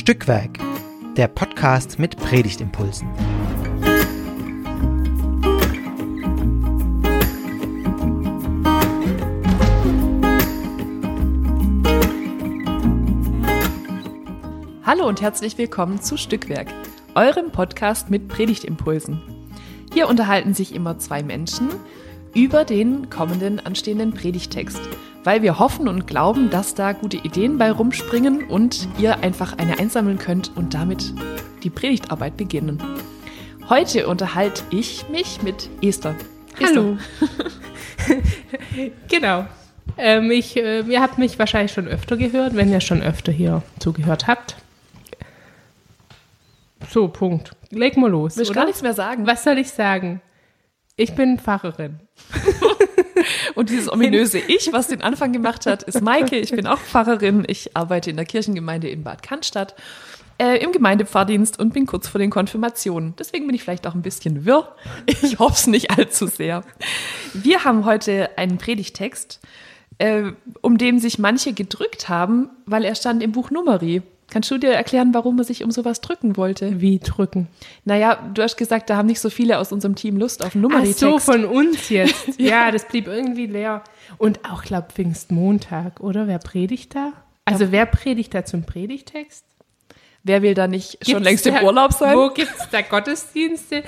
Stückwerk, der Podcast mit Predigtimpulsen. Hallo und herzlich willkommen zu Stückwerk, eurem Podcast mit Predigtimpulsen. Hier unterhalten sich immer zwei Menschen über den kommenden anstehenden Predigtext – weil wir hoffen und glauben, dass da gute Ideen bei rumspringen und ihr einfach eine einsammeln könnt und damit die Predigtarbeit beginnen. Heute unterhalte ich mich mit Esther. Esther. Hallo. genau. Ähm, ich, äh, ihr habt mich wahrscheinlich schon öfter gehört, wenn ihr schon öfter hier zugehört habt. So, Punkt. Leg mal los. Willst gar nichts mehr sagen? Was soll ich sagen? Ich bin Pfarrerin. Und dieses ominöse Ich, was den Anfang gemacht hat, ist Maike. Ich bin auch Pfarrerin. Ich arbeite in der Kirchengemeinde in Bad Cannstatt äh, im Gemeindepfarrdienst und bin kurz vor den Konfirmationen. Deswegen bin ich vielleicht auch ein bisschen wirr. Ich hoffe es nicht allzu sehr. Wir haben heute einen Predigtext, äh, um den sich manche gedrückt haben, weil er stand im Buch Numeri. Kannst du dir erklären, warum er sich um sowas drücken wollte? Wie drücken? Naja, du hast gesagt, da haben nicht so viele aus unserem Team Lust auf Nummeritext. Ach so, von uns jetzt. ja. ja, das blieb irgendwie leer. Und auch, glaube Pfingstmontag, oder? Wer predigt da? Also ja. wer predigt da zum Predigtext? Wer will da nicht gibt's schon längst da, im Urlaub sein? Wo gibt es da Gottesdienste?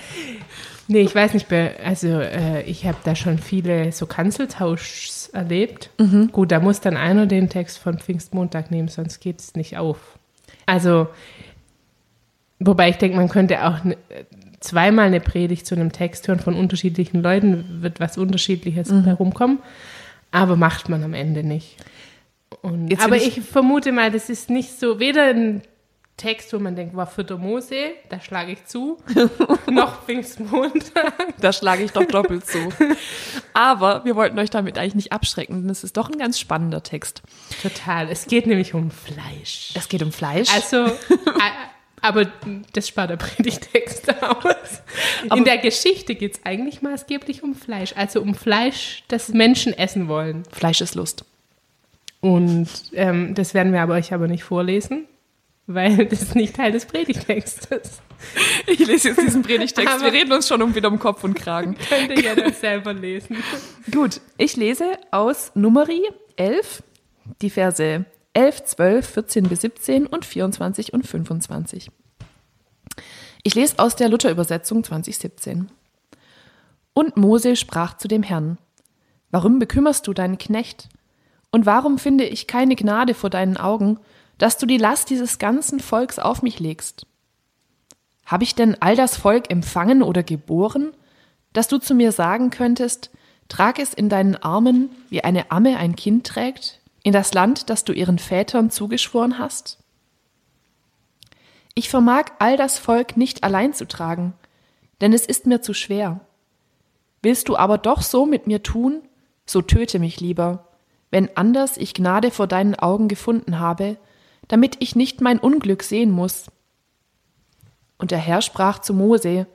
Nee, ich weiß nicht, also äh, ich habe da schon viele so Kanzeltauschs erlebt. Mhm. Gut, da muss dann einer den Text von Pfingstmontag nehmen, sonst geht es nicht auf. Also, wobei ich denke, man könnte auch ne, zweimal eine Predigt zu einem Text hören von unterschiedlichen Leuten, wird was Unterschiedliches mhm. herumkommen, aber macht man am Ende nicht. Und, aber ich, ich, vermute mal, das ist nicht so, weder ein Text, wo man denkt, war für Mose, da schlage ich zu, noch Pfingstmontag. Da schlage ich doch doppelt zu. Aber wir wollten euch damit eigentlich nicht abschrecken, denn es ist doch ein ganz spannender Text. Total. Es geht nämlich um Fleisch. Es geht um Fleisch. Also, aber das spart der Predigtext aus. Aber In der Geschichte geht es eigentlich maßgeblich um Fleisch. Also um Fleisch, das Menschen essen wollen. Fleisch ist Lust. Und ähm, das werden wir aber euch aber nicht vorlesen weil das nicht Teil des Predigtextes. Ich lese jetzt diesen Predigtext. Aber Wir reden uns schon um wieder um Kopf und Kragen. Könnt ihr ja das selber lesen. Gut, ich lese aus Numeri 11, die Verse 11, 12, 14 bis 17 und 24 und 25. Ich lese aus der Luther-Übersetzung 2017. Und Mose sprach zu dem Herrn: Warum bekümmerst du deinen Knecht? Und warum finde ich keine Gnade vor deinen Augen, dass du die Last dieses ganzen Volks auf mich legst. Habe ich denn all das Volk empfangen oder geboren, dass du zu mir sagen könntest, trag es in deinen Armen, wie eine Amme ein Kind trägt, in das Land, das du ihren Vätern zugeschworen hast? Ich vermag all das Volk nicht allein zu tragen, denn es ist mir zu schwer. Willst du aber doch so mit mir tun, so töte mich lieber, wenn anders ich Gnade vor deinen Augen gefunden habe, damit ich nicht mein Unglück sehen muss. Und der Herr sprach zu Mose,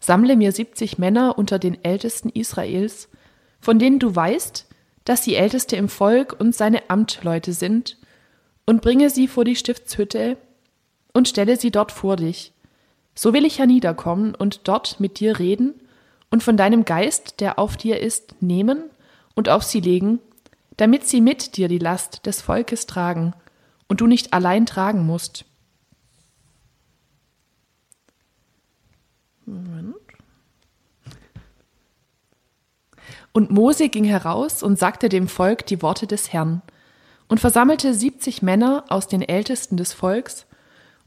Sammle mir siebzig Männer unter den Ältesten Israels, von denen du weißt, dass sie Älteste im Volk und seine Amtleute sind, und bringe sie vor die Stiftshütte und stelle sie dort vor dich. So will ich herniederkommen und dort mit dir reden und von deinem Geist, der auf dir ist, nehmen und auf sie legen, damit sie mit dir die Last des Volkes tragen und du nicht allein tragen musst. Moment. Und Mose ging heraus und sagte dem Volk die Worte des Herrn und versammelte siebzig Männer aus den Ältesten des Volks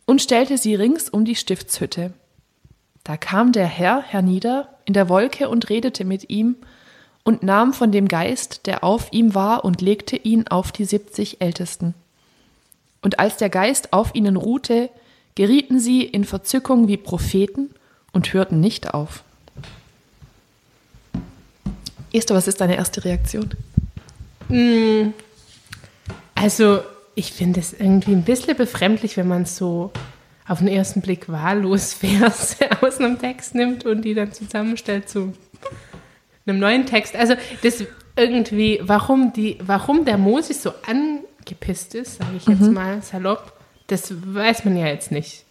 und stellte sie rings um die Stiftshütte. Da kam der Herr hernieder in der Wolke und redete mit ihm und nahm von dem Geist, der auf ihm war, und legte ihn auf die siebzig Ältesten. Und als der Geist auf ihnen ruhte, gerieten sie in Verzückung wie Propheten und hörten nicht auf. Esther, was ist deine erste Reaktion? Mm, also, ich finde es irgendwie ein bisschen befremdlich, wenn man so auf den ersten Blick wahllos Verse aus einem Text nimmt und die dann zusammenstellt zu einem neuen Text. Also, das irgendwie, warum, die, warum der Moses so an gepisst ist, sage ich jetzt mhm. mal salopp, Das weiß man ja jetzt nicht.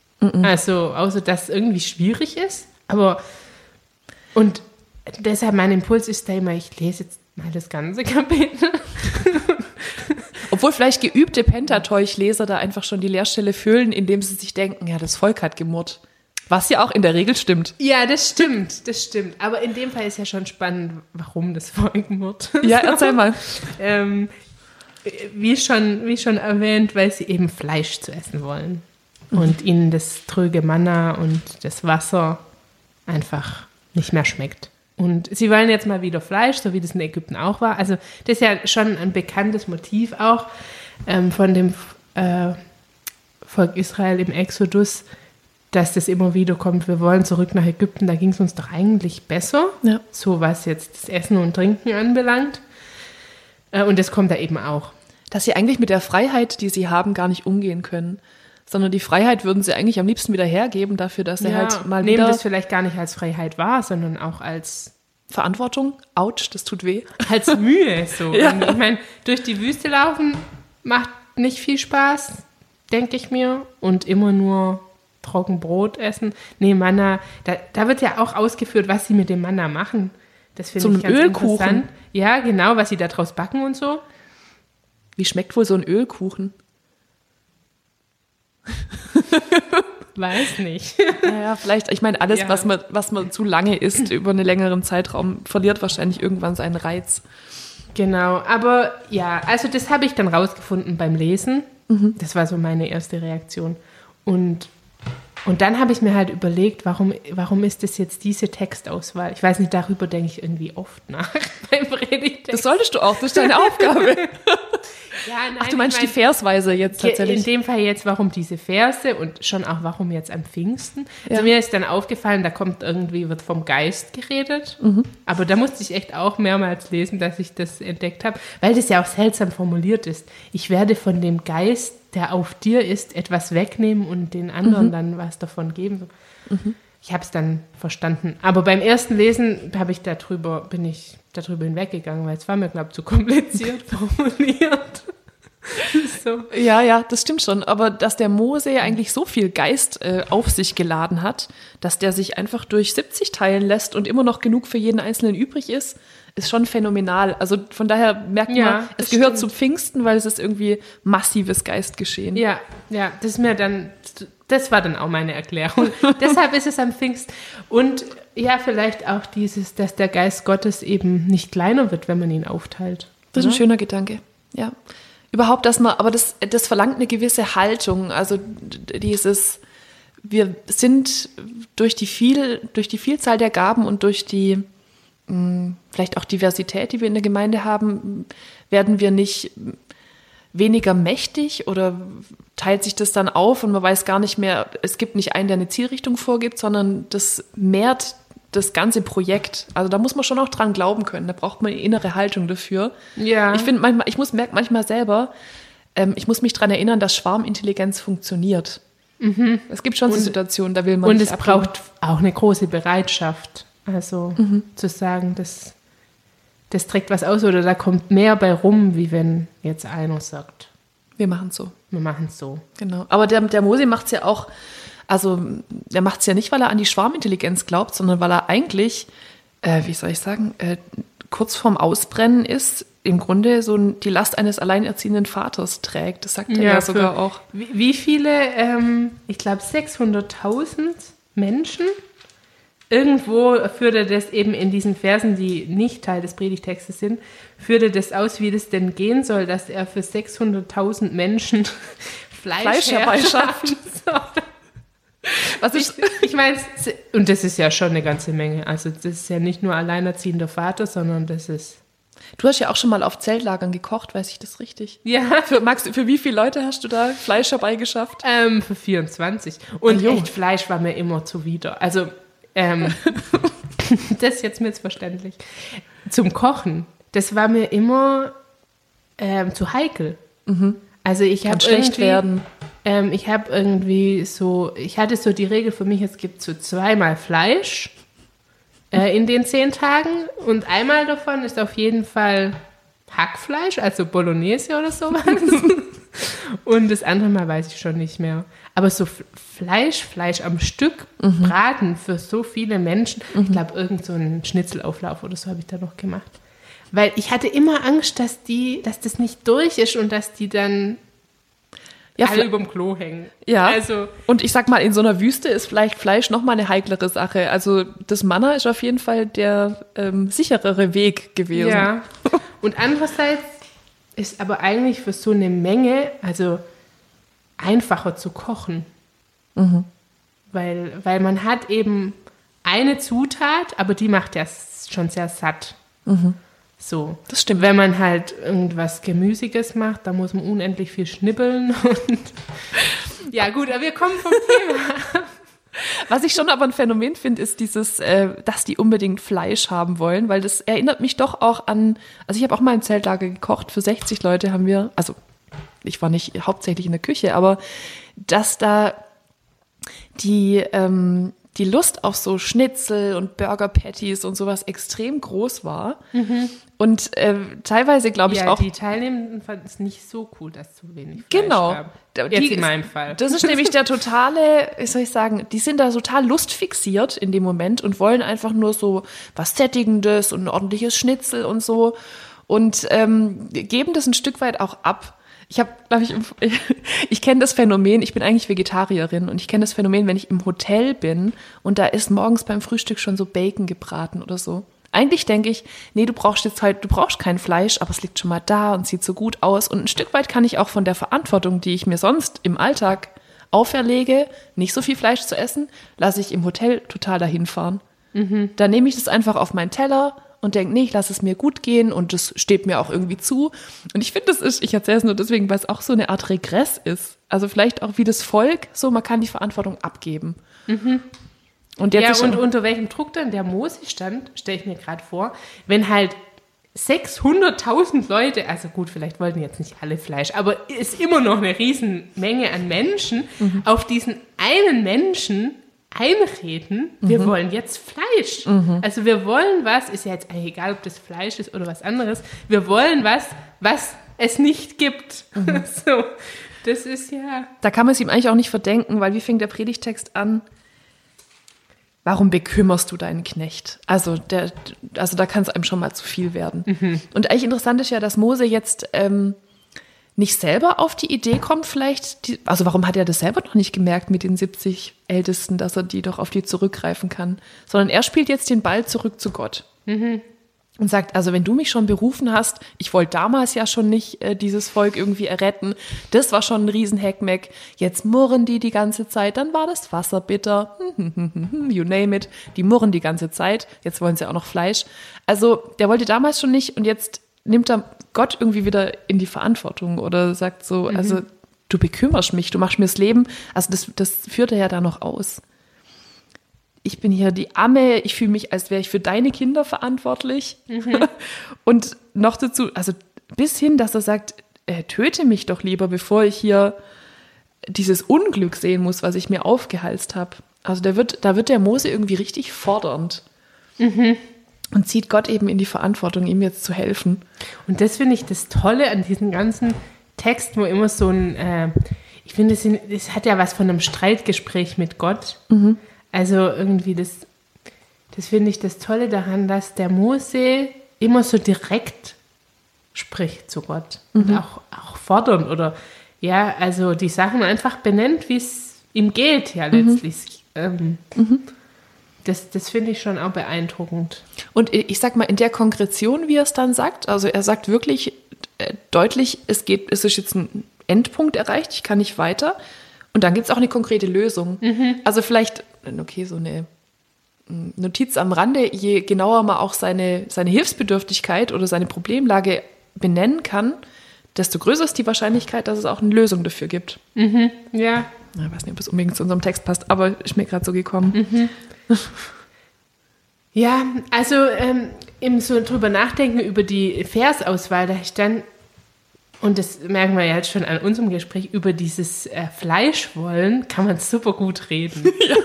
Also, außer dass es irgendwie schwierig ist. Aber, und deshalb mein Impuls ist da immer, ich lese jetzt mal das ganze Kapitel. Obwohl vielleicht geübte Pentateuch-Leser da einfach schon die Leerstelle füllen, indem sie sich denken, ja, das Volk hat gemurrt. Was ja auch in der Regel stimmt. Ja, das stimmt, das stimmt. Aber in dem Fall ist ja schon spannend, warum das Volk murrt. Ja, erzähl mal. ähm, wie, schon, wie schon erwähnt, weil sie eben Fleisch zu essen wollen. Und ihnen das tröge Manna und das Wasser einfach nicht mehr schmeckt. Und sie wollen jetzt mal wieder Fleisch, so wie das in Ägypten auch war. Also das ist ja schon ein bekanntes Motiv auch ähm, von dem äh, Volk Israel im Exodus, dass das immer wieder kommt, wir wollen zurück nach Ägypten, da ging es uns doch eigentlich besser, Ja. so was jetzt das Essen und Trinken anbelangt. Äh, und das kommt da eben auch. Dass sie eigentlich mit der Freiheit, die sie haben, gar nicht umgehen können. Sondern die Freiheit würden sie eigentlich am liebsten wieder hergeben dafür, dass sie halt mal nehmen wieder das vielleicht gar nicht als Freiheit wahr, sondern auch als, Verantwortung, ouch, das tut weh. als Mühe. So. Ja. Ich meine, durch die Wüste laufen macht nicht viel Spaß, denke ich mir. Und immer nur Trockenbrot essen. Nee, Manna, da, da wird ja auch ausgeführt, was sie mit dem Manna machen. Das finde Zum ich ganz Ölkuchen. interessant. Ja, genau, was sie da draus backen und so. Wie schmeckt wohl so ein Ölkuchen? Weiß nicht. Naja, vielleicht, ich meine, alles, Ja. was, man, was man zu lange isst über einen längeren Zeitraum, verliert wahrscheinlich irgendwann seinen Reiz. Genau, aber ja, also das habe ich dann rausgefunden beim Lesen. Das war so meine erste Reaktion. Und, und dann habe ich mir halt überlegt, warum, warum ist das jetzt diese Textauswahl? Ich weiß nicht, darüber denke ich irgendwie oft nach beim Predigtext. Das solltest du auch, das ist deine Aufgabe. ja, nein, Ach, du meinst ich die mein- Versweise jetzt in tatsächlich? dem Fall jetzt, warum diese Verse und schon auch warum jetzt am Pfingsten. Also Ja. mir ist dann aufgefallen, da kommt irgendwie, wird vom Geist geredet. Mhm. Aber da musste ich echt auch mehrmals lesen, dass ich das entdeckt habe, weil das ja auch seltsam formuliert ist. Ich werde von dem Geist, der auf dir ist, etwas wegnehmen und den anderen Mhm. dann was davon geben. Ich habe es dann verstanden. Aber beim ersten Lesen habe ich darüber, bin ich darüber hinweggegangen, weil es war mir, glaube ich, zu kompliziert formuliert. so. Ja, ja, das stimmt schon. Aber dass der Mose ja eigentlich so viel Geist äh, auf sich geladen hat, dass der sich einfach durch 70 teilen lässt und immer noch genug für jeden Einzelnen übrig ist, ist schon phänomenal. Also von daher merkt Ja, man, es gehört stimmt. zu Pfingsten, weil es ist irgendwie massives Geistgeschehen. Ja, ja, das ist mir dann, das war dann auch meine Erklärung. Deshalb ist es am Pfingst. Und ja, vielleicht auch dieses, dass der Geist Gottes eben nicht kleiner wird, wenn man ihn aufteilt. Das ist ein oder? schöner Gedanke. Ja. Überhaupt, dass man, aber das, das verlangt eine gewisse Haltung. Also dieses, wir sind durch die viel, durch die Vielzahl der Gaben und durch die vielleicht auch Diversität, die wir in der Gemeinde haben, werden wir nicht weniger mächtig oder teilt sich das dann auf und man weiß gar nicht mehr, es gibt nicht einen, der eine Zielrichtung vorgibt, sondern das mehrt das ganze Projekt. Also da muss man schon auch dran glauben können. Da braucht man eine innere Haltung dafür. Ja. Ich finde manchmal, ich muss merke manchmal selber, ähm, ich muss mich daran erinnern, dass Schwarmintelligenz funktioniert. Es gibt schon so Situationen, da will man Mhm. Und es abgeben. braucht auch eine große Bereitschaft. Also zu sagen, das, das trägt was aus oder da kommt mehr bei rum, wie wenn jetzt einer sagt, Wir machen so. wir machen es so. Genau. Aber der, der Mose macht es ja auch, also der macht es ja nicht, weil er an die Schwarmintelligenz glaubt, sondern weil er eigentlich, äh, wie soll ich sagen, äh, kurz vorm Ausbrennen ist, im Grunde so die Last eines alleinerziehenden Vaters trägt. Das sagt er ja, sogar für- auch. Wie, wie viele, ähm, ich glaube 600.000 Menschen, irgendwo führt er das eben in diesen Versen, die nicht Teil des Predigtextes sind, führt er das aus, wie das denn gehen soll, dass er für 600.000 Menschen Fleisch, Fleisch herbeischaffen soll. Was Ich, ich meine, und das ist ja schon eine ganze Menge. Also das ist ja nicht nur alleinerziehender Vater, sondern das ist Du hast ja auch schon mal auf Zeltlagern gekocht, weiß ich das richtig? ja Für, Max, für wie viele Leute hast du da Fleisch herbeigeschafft? Ähm, für 24. Und Ah, echt Fleisch war mir immer zuwider. Also, ähm, das ist jetzt missverständlich. Zum Kochen, das war mir immer ähm, zu heikel. Also ich habe Mhm. Schlecht irgendwie, werden. Ähm, ich habe irgendwie so, ich hatte so die Regel für mich, es gibt so zweimal Fleisch äh, in den zehn Tagen und einmal davon ist auf jeden Fall Hackfleisch, also Bolognese oder sowas. Und das andere Mal weiß ich schon nicht mehr. Aber so Fleisch, Fleisch am Stück braten für so viele Menschen. Ich glaube, irgend so einen Schnitzelauflauf oder so habe ich da noch gemacht. Weil ich hatte immer Angst, dass die, dass das nicht durch ist und dass die dann Ja, alle überm Klo hängen. Ja. Also, Und ich sag mal, in so einer Wüste ist vielleicht Fleisch noch mal eine heiklere Sache. Also das Manna ist auf jeden Fall der ähm, sicherere Weg gewesen. ja. Und andererseits ist aber eigentlich für so eine Menge, also einfacher zu kochen. Weil, weil man hat eben eine Zutat, aber die macht ja schon sehr satt. So. Das stimmt. Wenn man halt irgendwas Gemüsiges macht, da muss man unendlich viel schnibbeln und ja gut, aber wir kommen vom Thema. Was ich schon aber ein Phänomen finde, ist dieses, äh, dass die unbedingt Fleisch haben wollen, weil das erinnert mich doch auch an, also ich habe auch mal im Zeltlager gekocht, für 60 Leute haben wir, also ich war nicht hauptsächlich in der Küche, aber dass da die, ähm, die Lust auf so Schnitzel und Burger Patties und sowas extrem groß war. Und äh, teilweise glaube ich ja, auch. die Teilnehmenden fanden es nicht so cool, dass zu wenig Fleisch Genau. gab. Jetzt die- in meinem Fall. Das ist nämlich der totale, wie soll ich sagen, die sind da total lustfixiert in dem Moment und wollen einfach nur so was Sättigendes und ein ordentliches Schnitzel und so und ähm, geben das ein Stück weit auch ab. Ich habe, glaube ich, ich kenne das Phänomen, ich bin eigentlich Vegetarierin und ich kenne das Phänomen, wenn ich im Hotel bin und da ist morgens beim Frühstück schon so Bacon gebraten oder so. Eigentlich denke ich, nee, du brauchst jetzt halt, du brauchst kein Fleisch, aber es liegt schon mal da und sieht so gut aus. Und ein Stück weit kann ich auch von der Verantwortung, die ich mir sonst im Alltag auferlege, nicht so viel Fleisch zu essen, lasse ich im Hotel total dahin fahren. Da nehme ich das einfach auf meinen Teller und denke, nee, ich lasse es mir gut gehen und das steht mir auch irgendwie zu. Und ich finde, das ist, ich erzähle es nur deswegen, weil es auch so eine Art Regress ist. Also vielleicht auch wie das Volk, so man kann die Verantwortung abgeben. Und jetzt ja, und unter welchem Druck dann der Mose stand, stelle ich mir gerade vor, wenn halt 600.000 Leute, also gut, vielleicht wollten jetzt nicht alle Fleisch, aber ist immer noch eine Riesenmenge an Menschen, Mhm. auf diesen einen Menschen einreden, Mhm. wir wollen jetzt Fleisch. Also wir wollen was, ist ja jetzt eigentlich egal, ob das Fleisch ist oder was anderes, wir wollen was, was es nicht gibt. Mhm. So, das ist ja... Da kann man es ihm eigentlich auch nicht verdenken, weil wie fängt der Predigtext an? Warum bekümmerst du deinen Knecht? Also, der, also da kann es einem schon mal zu viel werden. Und eigentlich interessant ist ja, dass Mose jetzt ähm, nicht selber auf die Idee kommt, vielleicht, die, also warum hat er das selber noch nicht gemerkt mit den 70 Ältesten, dass er die doch auf die zurückgreifen kann, sondern er spielt jetzt den Ball zurück zu Gott. Und sagt, also wenn du mich schon berufen hast, ich wollte damals ja schon nicht äh, dieses Volk irgendwie erretten, das war schon ein Riesenheckmeck, jetzt murren die die ganze Zeit, dann war das Wasser bitter, you name it, die murren die ganze Zeit, jetzt wollen sie auch noch Fleisch. Also der wollte damals schon nicht und jetzt nimmt er Gott irgendwie wieder in die Verantwortung oder sagt so, also du bekümmerst mich, du machst mir das Leben, also das, das führt er ja da noch aus ich bin hier die Amme, ich fühle mich, als wäre ich für deine Kinder verantwortlich. Und noch dazu, also bis hin, dass er sagt, äh, töte mich doch lieber, bevor ich hier dieses Unglück sehen muss, was ich mir aufgehalst habe. Also da wird, da wird der Mose irgendwie richtig fordernd. Und zieht Gott eben in die Verantwortung, ihm jetzt zu helfen. Und das finde ich das Tolle an diesen ganzen Texten, wo immer so ein, äh, ich finde, es, hat ja was von einem Streitgespräch mit Gott. Also irgendwie das, das finde ich das Tolle daran, dass der Mose immer so direkt spricht zu Gott und auch, auch fordernd oder ja, also die Sachen einfach benennt, wie es ihm geht, ja letztlich. Ähm, Das, das finde ich schon auch beeindruckend. Und ich sag mal, in der Konkretion, wie er es dann sagt, also er sagt wirklich äh, deutlich, es geht, es ist jetzt ein Endpunkt erreicht, ich kann nicht weiter. Und dann gibt es auch eine konkrete Lösung. Also vielleicht, okay, so eine mm, Notiz am Rande, je genauer man auch seine, seine Hilfsbedürftigkeit oder seine Problemlage benennen kann, desto größer ist die Wahrscheinlichkeit, dass es auch eine Lösung dafür gibt. Ja, Na, Ich weiß nicht, ob es unbedingt zu unserem Text passt, aber ist mir gerade so gekommen. Ja, also ähm, im so drüber nachdenken über die Versauswahl, da ich dann, und das merken wir ja jetzt schon an unserem Gespräch, über dieses äh, Fleischwollen kann man super gut reden. Ja.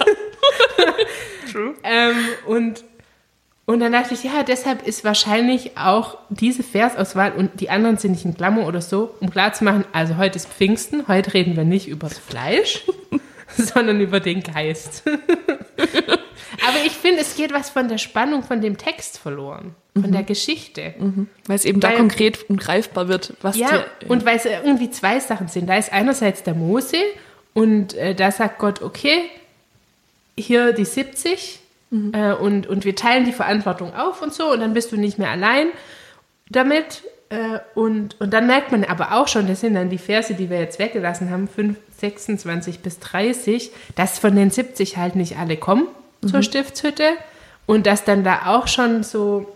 True. ähm, und Und dann dachte ich, ja, deshalb ist wahrscheinlich auch diese Versauswahl und die anderen sind nicht in Klammer oder so, um klarzumachen, also heute ist Pfingsten, heute reden wir nicht über das Fleisch, sondern über den Geist. Aber ich finde, es geht was von der Spannung von dem Text verloren, von der Geschichte. Weil es eben da Weil- konkret und greifbar wird, was Ja, die, und weil es irgendwie zwei Sachen sind. Da ist einerseits der Mose und äh, da sagt Gott, okay, hier die 70 äh, und, und wir teilen die Verantwortung auf und so und dann bist du nicht mehr allein damit. Äh, und, und dann merkt man aber auch schon, das sind dann die Verse, die wir jetzt weggelassen haben, 5, 26 bis 30, dass von den 70 halt nicht alle kommen zur Stiftshütte und dass dann da auch schon so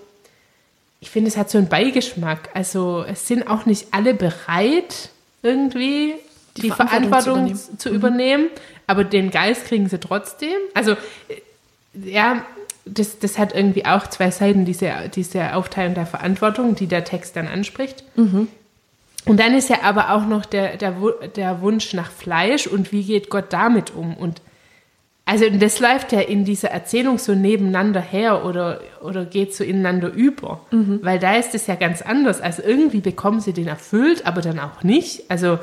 ich finde, es hat so einen Beigeschmack. Also es sind auch nicht alle bereit, irgendwie die, Die Verantwortung Verantwortung, zu zu übernehmen. übernehmen. Aber den Geist kriegen sie trotzdem. Also äh, ja, das, das hat irgendwie auch zwei Seiten, diese, diese Aufteilung der Verantwortung, die der Text dann anspricht. Und dann ist ja aber auch noch der, der, der Wunsch nach Fleisch und wie geht Gott damit um? Und also das läuft ja in dieser Erzählung so nebeneinander her oder, oder geht so ineinander über. Weil da ist es ja ganz anders. Also irgendwie bekommen sie den erfüllt, aber dann auch nicht. Also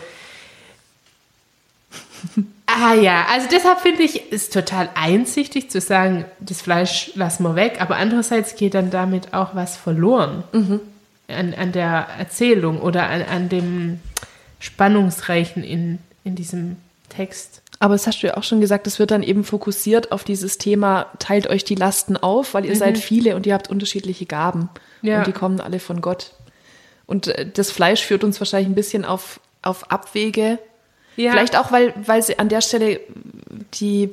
Ah ja, also deshalb finde ich es total einsichtig zu sagen, das Fleisch lassen wir weg, aber andererseits geht dann damit auch was verloren an, an der Erzählung oder an, an dem Spannungsreichen in, in diesem Text. Aber das hast du ja auch schon gesagt, es wird dann eben fokussiert auf dieses Thema, teilt euch die Lasten auf, weil ihr seid viele und ihr habt unterschiedliche Gaben. Ja. Und die kommen alle von Gott. Und äh, das Fleisch führt uns wahrscheinlich ein bisschen auf, auf Abwege. Ja. Vielleicht auch, weil, weil sie an der Stelle die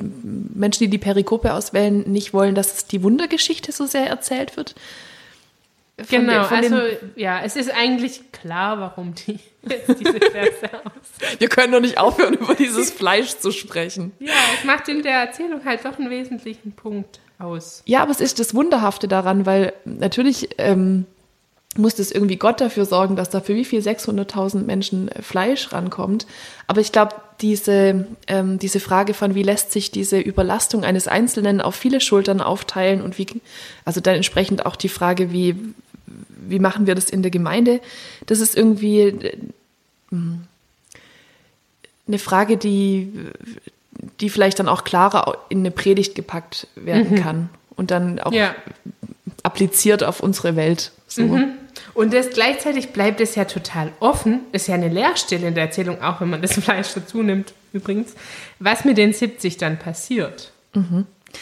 Menschen, die die Perikope auswählen, nicht wollen, dass die Wundergeschichte so sehr erzählt wird. Von Genau, der- also ja, es ist eigentlich klar, warum die jetzt diese Verse aus. wir können doch nicht aufhören, über dieses Fleisch zu sprechen. Ja, es macht in der Erzählung halt doch einen wesentlichen Punkt aus. Ja, aber es ist das Wunderhafte daran, weil natürlich ähm, muss das irgendwie Gott dafür sorgen, dass da für wie viel 600.000 Menschen äh, Fleisch rankommt. Aber ich glaube, diese, ähm, diese Frage von, wie lässt sich diese Überlastung eines Einzelnen auf viele Schultern aufteilen und wie, also dann entsprechend auch die Frage, wie, wie machen wir das in der Gemeinde, das ist irgendwie äh, mh, eine Frage, die, die vielleicht dann auch klarer in eine Predigt gepackt werden kann und dann auch Ja. appliziert auf unsere Welt. So. Und das gleichzeitig bleibt es ja total offen, ist ja eine Leerstelle in der Erzählung, auch wenn man das Fleisch dazu nimmt, übrigens, was mit den 70 dann passiert.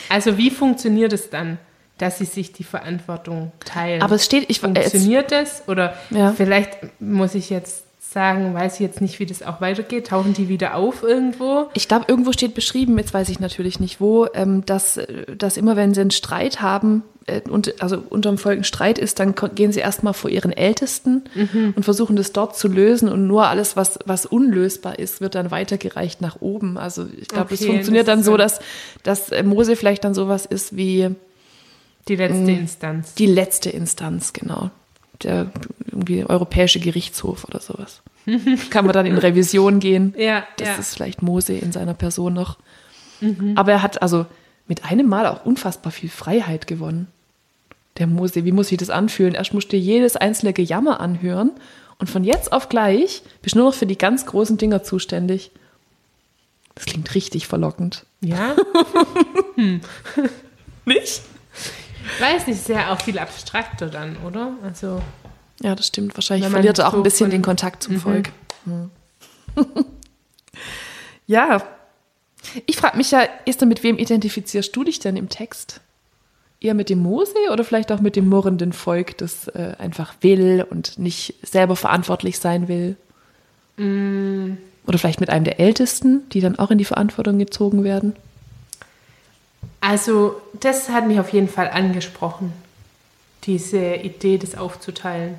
Also wie funktioniert es dann, dass sie sich die Verantwortung teilen? Aber es steht, ich äh, es, Funktioniert das? Oder Ja. vielleicht muss ich jetzt sagen, weiß ich jetzt nicht, wie das auch weitergeht. Tauchen die wieder auf irgendwo? ich glaube, irgendwo steht beschrieben, jetzt weiß ich natürlich nicht wo, ähm, dass, dass immer wenn sie einen Streit haben, äh, und, also unterm Volk ein Streit ist, dann gehen sie erstmal vor ihren Ältesten Mhm. und versuchen das dort zu lösen und nur alles, was, was unlösbar ist, wird dann weitergereicht nach oben. Also ich glaube, das Okay, funktioniert das dann so, dass, dass äh, Mose vielleicht dann sowas ist wie Die letzte Instanz. die letzte Instanz, genau. Der irgendwie Europäische Gerichtshof oder sowas. Kann man dann in Revision gehen. Ja, Das ja. ist vielleicht Mose in seiner Person noch. Aber er hat also mit einem Mal auch unfassbar viel Freiheit gewonnen. Der Mose, wie muss sich das anfühlen? Erst musst du dir jedes einzelne Gejammer anhören und von jetzt auf gleich bist du nur noch für die ganz großen Dinger zuständig. Das klingt richtig verlockend. Ja, Nicht? Weiß nicht, ist ja auch viel abstrakter dann, oder? Also, Ja, das stimmt. Wahrscheinlich verliert er auch so ein bisschen den Kontakt zum Volk. Hm. ja. Ich frage mich ja, Esther, mit wem identifizierst du dich denn im Text? Eher mit dem Mose oder vielleicht auch mit dem murrenden Volk, das äh, einfach will und nicht selber verantwortlich sein will? Oder vielleicht mit einem der Ältesten, die dann auch in die Verantwortung gezogen werden? Also, das hat mich auf jeden Fall angesprochen, diese Idee, das aufzuteilen.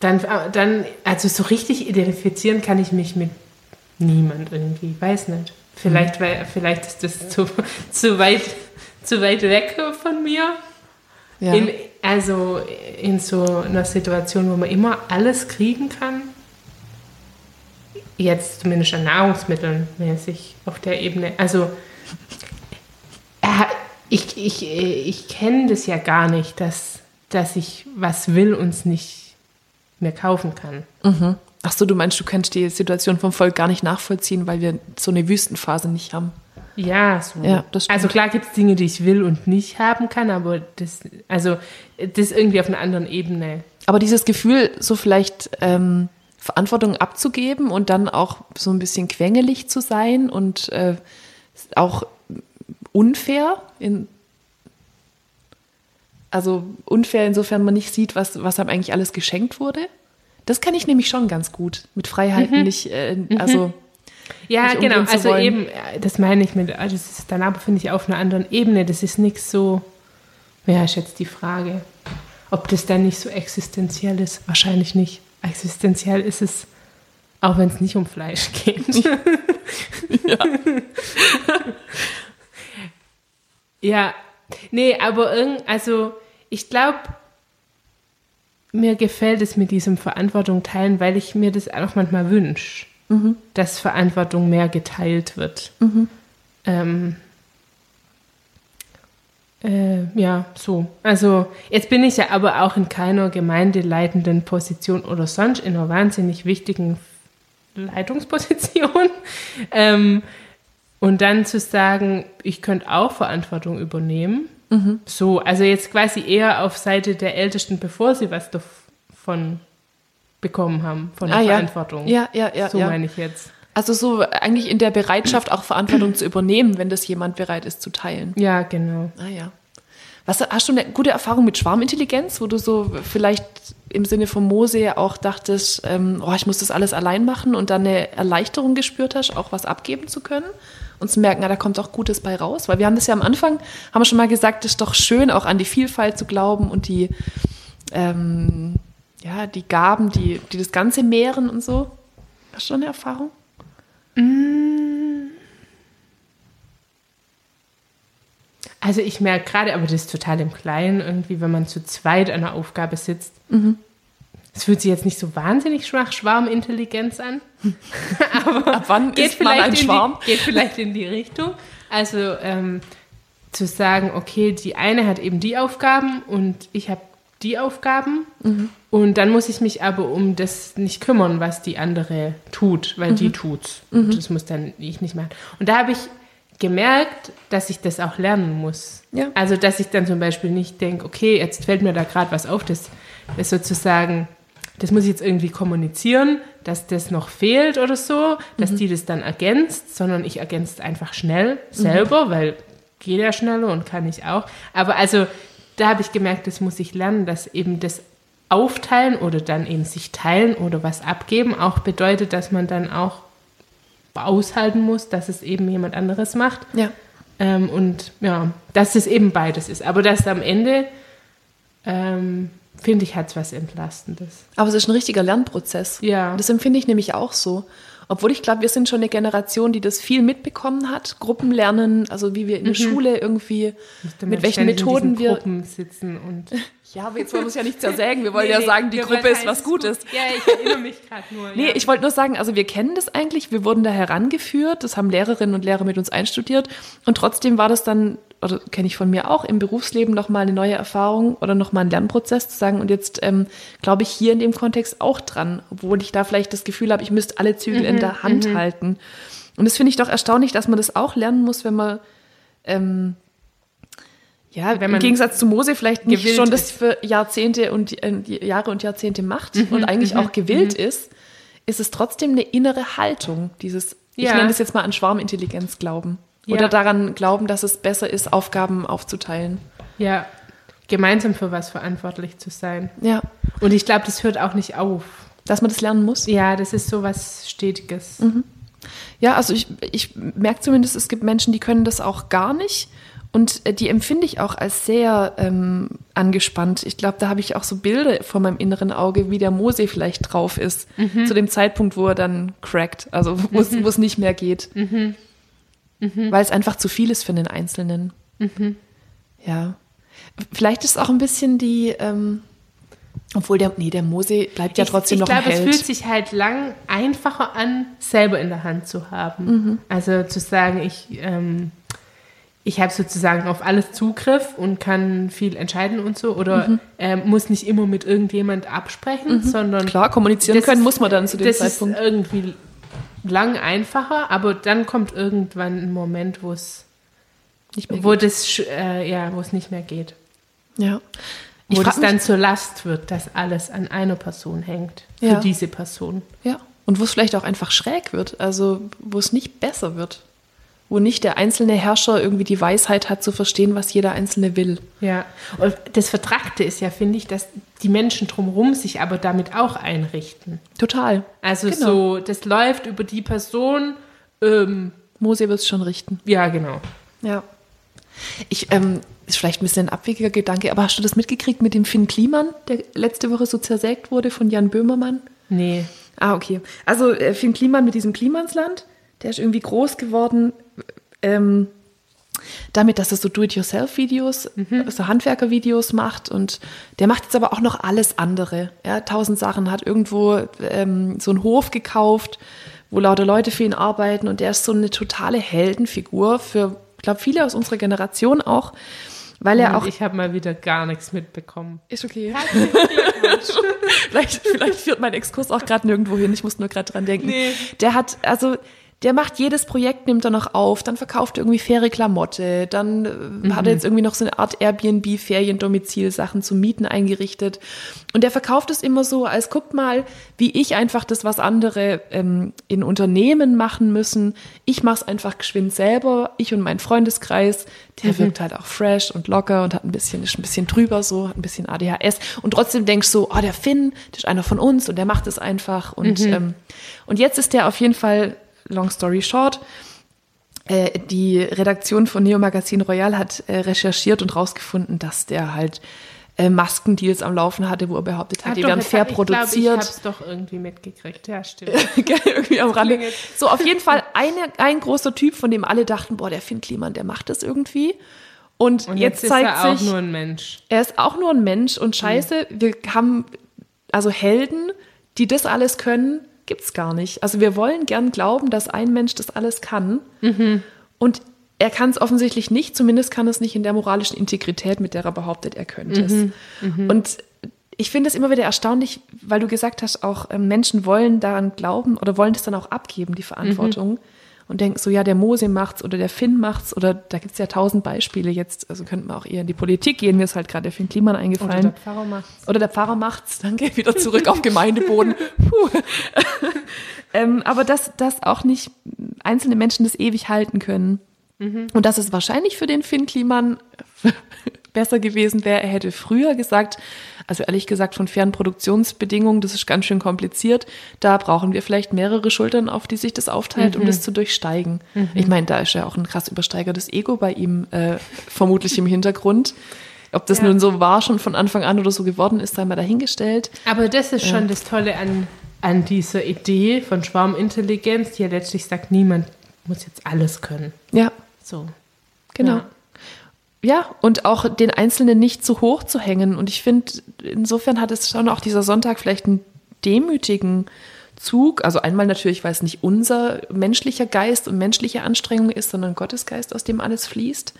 Dann, dann, also so richtig identifizieren kann ich mich mit niemand irgendwie, weiß nicht. Vielleicht, weil, vielleicht ist das zu, zu, weit, zu weit weg von mir. Ja. In, also in so einer Situation, wo man immer alles kriegen kann, jetzt zumindest an Nahrungsmitteln mäßig auf der Ebene. Also er, ich, ich, äh, ich kenne das ja gar nicht, dass, dass ich was will und es nicht mehr kaufen kann. Mhm. Ach so, du meinst, du kannst die Situation vom Volk gar nicht nachvollziehen, weil wir so eine Wüstenphase nicht haben. Ja, so. Ja, also klar gibt es Dinge, die ich will und nicht haben kann, aber das, also das irgendwie auf einer anderen Ebene. Aber dieses Gefühl, so vielleicht ähm, Verantwortung abzugeben und dann auch so ein bisschen quengelig zu sein und äh, auch unfair in also unfair insofern man nicht sieht, was, was einem eigentlich alles geschenkt wurde. Das kann ich nämlich schon ganz gut. Mit Freiheiten nicht, äh, also Ja, genau. Also eben, äh, das meine ich mit, also das ist dann aber, finde ich, auf einer anderen Ebene. Das ist nichts so, ja, ist jetzt die Frage, ob das dann nicht so existenziell ist. Wahrscheinlich nicht. Existenziell ist es, auch wenn es nicht um Fleisch geht. ja. nee, aber irgend, also ich glaube, mir gefällt es mit diesem Verantwortung teilen, weil ich mir das auch manchmal wünsche, dass Verantwortung mehr geteilt wird. Ähm, äh, ja, so. Also jetzt bin ich ja aber auch in keiner gemeindeleitenden Position oder sonst in einer wahnsinnig wichtigen Leitungsposition. ähm, und dann zu sagen, ich könnte auch Verantwortung übernehmen. So, also jetzt quasi eher auf Seite der Ältesten, bevor sie was davon bekommen haben, von der Ah, ja. Verantwortung. Ja, ja, ja, So ja. meine ich jetzt. Also so eigentlich in der Bereitschaft auch Verantwortung zu übernehmen, wenn das jemand bereit ist zu teilen. Ja, genau. Ah ja. Was, hast du eine gute Erfahrung mit Schwarmintelligenz, wo du so vielleicht im Sinne von Mose auch dachtest, ähm, oh, ich muss das alles allein machen und dann eine Erleichterung gespürt hast, auch was abgeben zu können und zu merken, ah, da kommt auch Gutes bei raus? Weil wir haben das ja am Anfang, haben wir schon mal gesagt, es ist doch schön, auch an die Vielfalt zu glauben und die, ähm, ja, die Gaben, die, die das Ganze mehren und so. Hast du eine Erfahrung? Also ich merke gerade, aber das ist total im Kleinen, irgendwie, wenn man zu zweit an einer Aufgabe sitzt. Es fühlt sich jetzt nicht so wahnsinnig schwach Schwarmintelligenz an. Ab wann geht ist man ein vielleicht, in Schwarm? die, geht vielleicht in die Richtung. Also ähm, zu sagen, okay, die eine hat eben die Aufgaben und ich habe die Aufgaben. Und dann muss ich mich aber um das nicht kümmern, was die andere tut, weil die tut's. Und das muss dann ich nicht machen. Und da habe ich gemerkt, dass ich das auch lernen muss. Ja. Also, dass ich dann zum Beispiel nicht denke, okay, jetzt fällt mir da gerade was auf, das ist sozusagen, das muss ich jetzt irgendwie kommunizieren, dass das noch fehlt oder so, dass die das dann ergänzt, sondern ich ergänze es einfach schnell selber, weil geht ja schneller und kann ich auch. Aber also, da habe ich gemerkt, das muss ich lernen, dass eben das Aufteilen oder dann eben sich teilen oder was abgeben auch bedeutet, dass man dann auch aushalten muss, dass es eben jemand anderes macht. Ja. Ähm, und ja, dass es eben beides ist. Aber dass am Ende, ähm, finde ich, hat es was Entlastendes. Aber es ist ein richtiger Lernprozess. Ja. Das empfinde ich nämlich auch so. Obwohl ich glaube, wir sind schon eine Generation, die das viel mitbekommen hat. Gruppenlernen, also wie wir in der Schule irgendwie, mit welchen Methoden wir. Gruppen sitzen und Ja, aber jetzt wollen wir es ja nicht zersägen. Wir wollen Nee, ja sagen, die Gruppe ist was alles Gutes. gut. Ja, ich erinnere mich gerade nur. Nee, ja. ich wollte nur sagen, also wir kennen das eigentlich, wir wurden da herangeführt, das haben Lehrerinnen und Lehrer mit uns einstudiert und trotzdem war das dann, oder kenne ich von mir auch, im Berufsleben nochmal eine neue Erfahrung oder nochmal ein Lernprozess zu sagen und jetzt ähm, glaube ich hier in dem Kontext auch dran, obwohl ich da vielleicht das Gefühl habe, ich müsste alle Zügel in der Hand halten. Und das finde ich doch erstaunlich, dass man das auch lernen muss, wenn man ähm, ja, Wenn im man Gegensatz zu Mose vielleicht nicht schon das für Jahrzehnte und äh, Jahre und Jahrzehnte macht und eigentlich auch gewillt ist, ist es trotzdem eine innere Haltung, dieses, ich Ja. nenne es jetzt mal an Schwarmintelligenz glauben. Ja. Oder daran glauben, dass es besser ist, Aufgaben aufzuteilen. ja, gemeinsam für was verantwortlich zu sein. Ja, Und ich glaube, das hört auch nicht auf. dass man das lernen muss. Ja, das ist so was Stetiges. Ja, also ich, ich merke zumindest, es gibt Menschen, die können das auch gar nicht. Und äh, die empfinde ich auch als sehr ähm, angespannt. Ich glaube, da habe ich auch so Bilder vor meinem inneren Auge, wie der Mose vielleicht drauf ist. Zu dem Zeitpunkt, wo er dann crackt, also wo es wo es nicht mehr geht. Weil es einfach zu viel ist für den Einzelnen. Ja. Vielleicht ist es auch ein bisschen die, ähm, obwohl der, nee, der Mose bleibt ja trotzdem ich, noch ich ein glaube, es Held. fühlt sich halt lang einfacher an, selber in der Hand zu haben. Mhm. Also zu sagen, ich, ähm, ich habe sozusagen auf alles Zugriff und kann viel entscheiden und so oder ähm, muss nicht immer mit irgendjemand absprechen, sondern Klar, kommunizieren können muss man dann zu dem das Zeitpunkt. ist irgendwie lang einfacher, aber dann kommt irgendwann ein Moment, wo es Nicht mehr wo das sch- äh, ja, wo es nicht mehr geht. Ja. Ich Wo das dann zur Last wird, dass alles an einer Person hängt. Für Ja. diese Person. Ja. Und wo es vielleicht auch einfach schräg wird, also wo es nicht besser wird. Wo nicht der einzelne Herrscher irgendwie die Weisheit hat zu verstehen, was jeder Einzelne will. Ja. Und das Vertragte ist ja, finde ich, dass die Menschen drumherum sich aber damit auch einrichten. Total. Also Genau. so, das läuft über die Person. Ähm, Mose wird es schon richten. ja, genau. Ja. Ich, ähm, ist vielleicht ein bisschen ein abwegiger Gedanke, aber hast du das mitgekriegt mit dem Finn Kliman, der letzte Woche so zersägt wurde von Jan Böhmermann? Nee. Ah, okay. Also äh, Finn Kliman mit diesem Klimansland, der ist irgendwie groß geworden, ähm, damit, dass er so Do-it-yourself-Videos, so Handwerker-Videos macht und der macht jetzt aber auch noch alles andere. Ja, tausend Sachen, hat irgendwo ähm, so einen Hof gekauft, wo lauter Leute für ihn arbeiten und der ist so eine totale Heldenfigur für, ich glaube, viele aus unserer Generation auch, weil er Und auch ich habe mal wieder gar nichts mitbekommen. ist okay. vielleicht, vielleicht führt mein Exkurs auch gerade nirgendwo hin. Ich muss nur gerade dran denken. Nee. Der hat, also, der macht jedes Projekt, nimmt er noch auf, dann verkauft er irgendwie faire Klamotte, dann äh, hat er jetzt irgendwie noch so eine Art Airbnb-Feriendomizil, Sachen zum Mieten eingerichtet. Und der verkauft es immer so, als guckt mal, wie ich einfach das, was andere ähm, in Unternehmen machen müssen. Ich mache es einfach geschwind selber, ich und mein Freundeskreis. Der wirkt halt auch fresh und locker und hat ein bisschen, ist ein bisschen drüber so, hat ein bisschen ADHS. Und trotzdem denkst du, oh, der Finn, der ist einer von uns und der macht es einfach. Und, ähm, und jetzt ist der auf jeden Fall, long story short, äh, die Redaktion von Neo Magazin Royal hat äh, recherchiert und rausgefunden, dass der halt äh, Maskendeals am Laufen hatte, wo er behauptet hat, Ah, die doch, werden das fair ich glaub, Ich produziert. habe es doch irgendwie mitgekriegt. Ja, stimmt. Irgendwie am Rande. So, auf jeden Fall eine, ein großer Typ, von dem alle dachten, boah, der Finn Kliman, der macht das irgendwie. Und, Und jetzt, jetzt, zeigt ist er auch sich, nur ein Mensch. er ist auch nur ein Mensch und scheiße, wir haben also Helden, die das alles können, gibt's gar nicht. Also wir wollen gern glauben, dass ein Mensch das alles kann. Und er kann es offensichtlich nicht, zumindest kann es nicht in der moralischen Integrität, mit der er behauptet, er könnte es. Und ich finde es immer wieder erstaunlich, weil du gesagt hast, auch ähm, Menschen wollen daran glauben oder wollen das dann auch abgeben, die Verantwortung. Und denken so, ja, der Mose macht's oder der Finn macht's oder da gibt's ja tausend Beispiele jetzt. Also könnten wir auch eher in die Politik gehen. Mir ist halt gerade der Finn Kliman Oder eingefallen. der Pfarrer macht's. Oder der Pfarrer macht's, danke, wieder zurück auf Gemeindeboden. Ähm, aber dass, dass auch nicht einzelne Menschen das ewig halten können. Und dass es wahrscheinlich für den Finn Kliman besser gewesen wäre, er hätte früher gesagt, also ehrlich gesagt von fairen Produktionsbedingungen, das ist ganz schön kompliziert, da brauchen wir vielleicht mehrere Schultern, auf die sich das aufteilt, um das zu durchsteigen. Ich meine, da ist ja auch ein krass übersteigertes Ego bei ihm äh, vermutlich im Hintergrund. Ob das Ja. nun so war, schon von Anfang an oder so geworden ist, sei mal dahingestellt. Aber das ist schon das Tolle an, an dieser Idee von Schwarmintelligenz, die ja letztlich sagt, niemand muss jetzt alles können. Ja, So. genau. Ja. Ja, und auch den Einzelnen nicht zu hoch zu hängen. Und ich finde, insofern hat es schon auch dieser Sonntag vielleicht einen demütigen Zug. Also einmal natürlich, weil es nicht unser menschlicher Geist und menschliche Anstrengung ist, sondern Gottes Geist, aus dem alles fließt.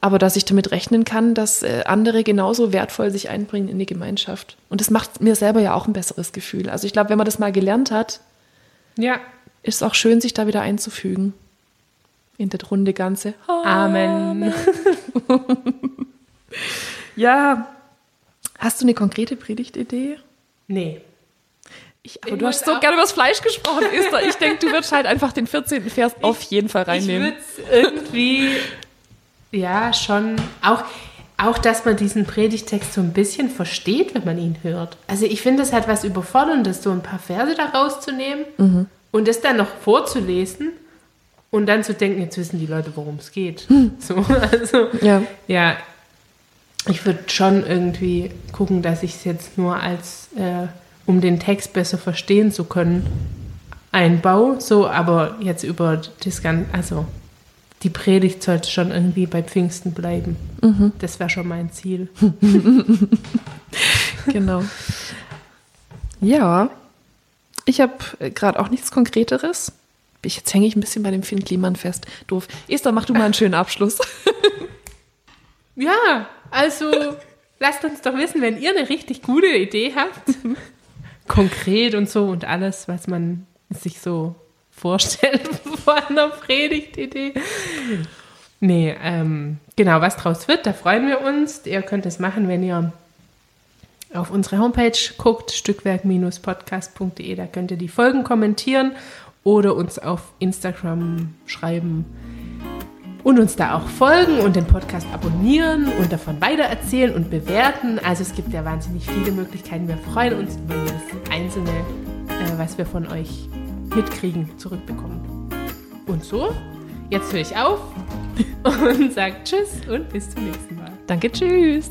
Aber dass ich damit rechnen kann, dass äh, andere genauso wertvoll sich einbringen in die Gemeinschaft. Und das macht mir selber ja auch ein besseres Gefühl. Also ich glaube, wenn man das mal gelernt hat, Ja. ist es auch schön, sich da wieder einzufügen. In der Runde Ganze. Amen. Ja. Hast du eine konkrete Predigtidee? Nee. Ich, aber Ich du hast so gerne über das Fleisch gesprochen, Esther. Ich denke, du würdest halt einfach den 14. Vers auf jeden Fall Ich reinnehmen. würde es irgendwie, ja, schon auch, auch, dass man diesen Predigtext so ein bisschen versteht, wenn man ihn hört. Also ich finde, es hat was Überforderndes, so ein paar Verse da rauszunehmen Mhm. und das dann noch vorzulesen und dann zu denken, jetzt wissen die Leute, worum es geht. So, also, Ja. ja, ich würde schon irgendwie gucken, dass ich es jetzt nur als, äh, um den Text besser verstehen zu können, einbaue. So, aber jetzt über das Ganze, also die Predigt sollte schon irgendwie bei Pfingsten bleiben. Das wäre schon mein Ziel. Genau. Ja. Ich habe gerade auch nichts Konkreteres. Jetzt hänge ich ein bisschen bei dem Finn Kliman fest. Doof. Esther, mach du mal einen schönen Abschluss. Ja, also lasst uns doch wissen, wenn ihr eine richtig gute Idee habt. Konkret und so und alles, was man sich so vorstellt vor einer Predigtidee. Nee, ähm, genau, was draus wird, da freuen wir uns. Ihr könnt es machen, wenn ihr auf unsere Homepage guckt, stückwerk-podcast.de, da könnt ihr die Folgen kommentieren oder uns auf Instagram schreiben und uns da auch folgen und den Podcast abonnieren und davon weitererzählen und bewerten. Also es gibt ja wahnsinnig viele Möglichkeiten. Wir freuen uns über das Einzelne, äh, was wir von euch mitkriegen, zurückbekommen. Und so, jetzt höre ich auf und sage Tschüss und bis zum nächsten Mal. Danke, tschüss.